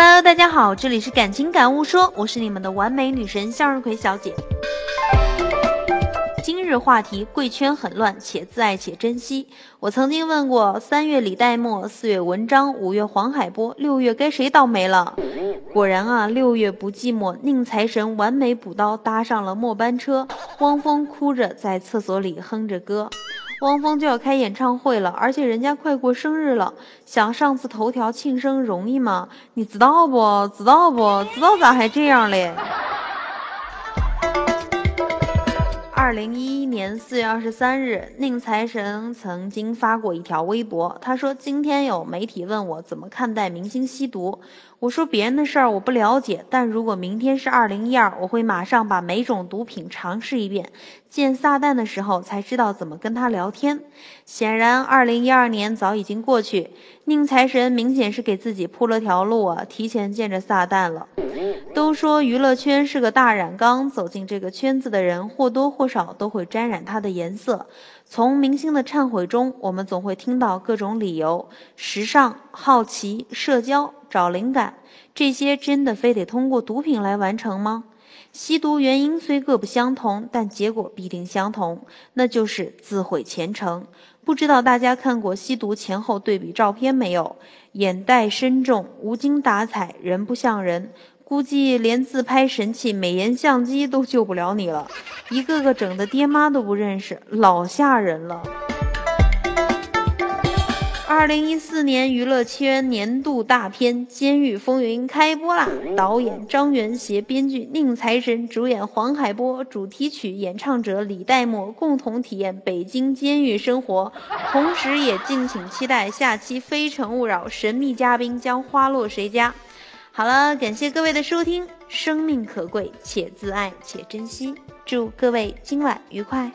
Hello，大家好，这里是感情感悟说，我是你们的完美女神向日葵小姐。今日话题：贵圈很乱，且自爱且珍惜。我曾经问过，三月李代沫，四月文章，五月黄海波，六月该谁倒霉了？果然啊，六月不寂寞，宁财神完美补刀，搭上了末班车。汪峰哭着在厕所里哼着歌。汪峰就要开演唱会了，而且人家快过生日了，想上次头条庆生容易吗？你知道不知道不知道咋还这样嘞？二零一一年四月二十三日，宁财神曾经发过一条微博，他说：“今天有媒体问我怎么看待明星吸毒。”我说别人的事儿我不了解，但如果明天是二零一二，我会马上把每种毒品尝试一遍。见撒旦的时候才知道怎么跟他聊天。显然，二零一二年早已经过去，宁财神明显是给自己铺了条路啊，提前见着撒旦了。都说娱乐圈是个大染缸，走进这个圈子的人或多或少都会沾染它的颜色。从明星的忏悔中，我们总会听到各种理由：时尚、好奇、社交。找灵感，这些真的非得通过毒品来完成吗？吸毒原因虽各不相同，但结果必定相同，那就是自毁前程。不知道大家看过吸毒前后对比照片没有？眼袋深重，无精打采，人不像人。估计连自拍神器美颜相机都救不了你了，一个个整的爹妈都不认识，老吓人了。二零一四年娱乐圈年度大片《监狱风云》开播啦！导演张元协，编剧宁财神，主演黄海波，主题曲演唱者李代沫，共同体验北京监狱生活。同时，也敬请期待下期《非诚勿扰》，神秘嘉宾将花落谁家？好了，感谢各位的收听。生命可贵，且自爱且珍惜。祝各位今晚愉快。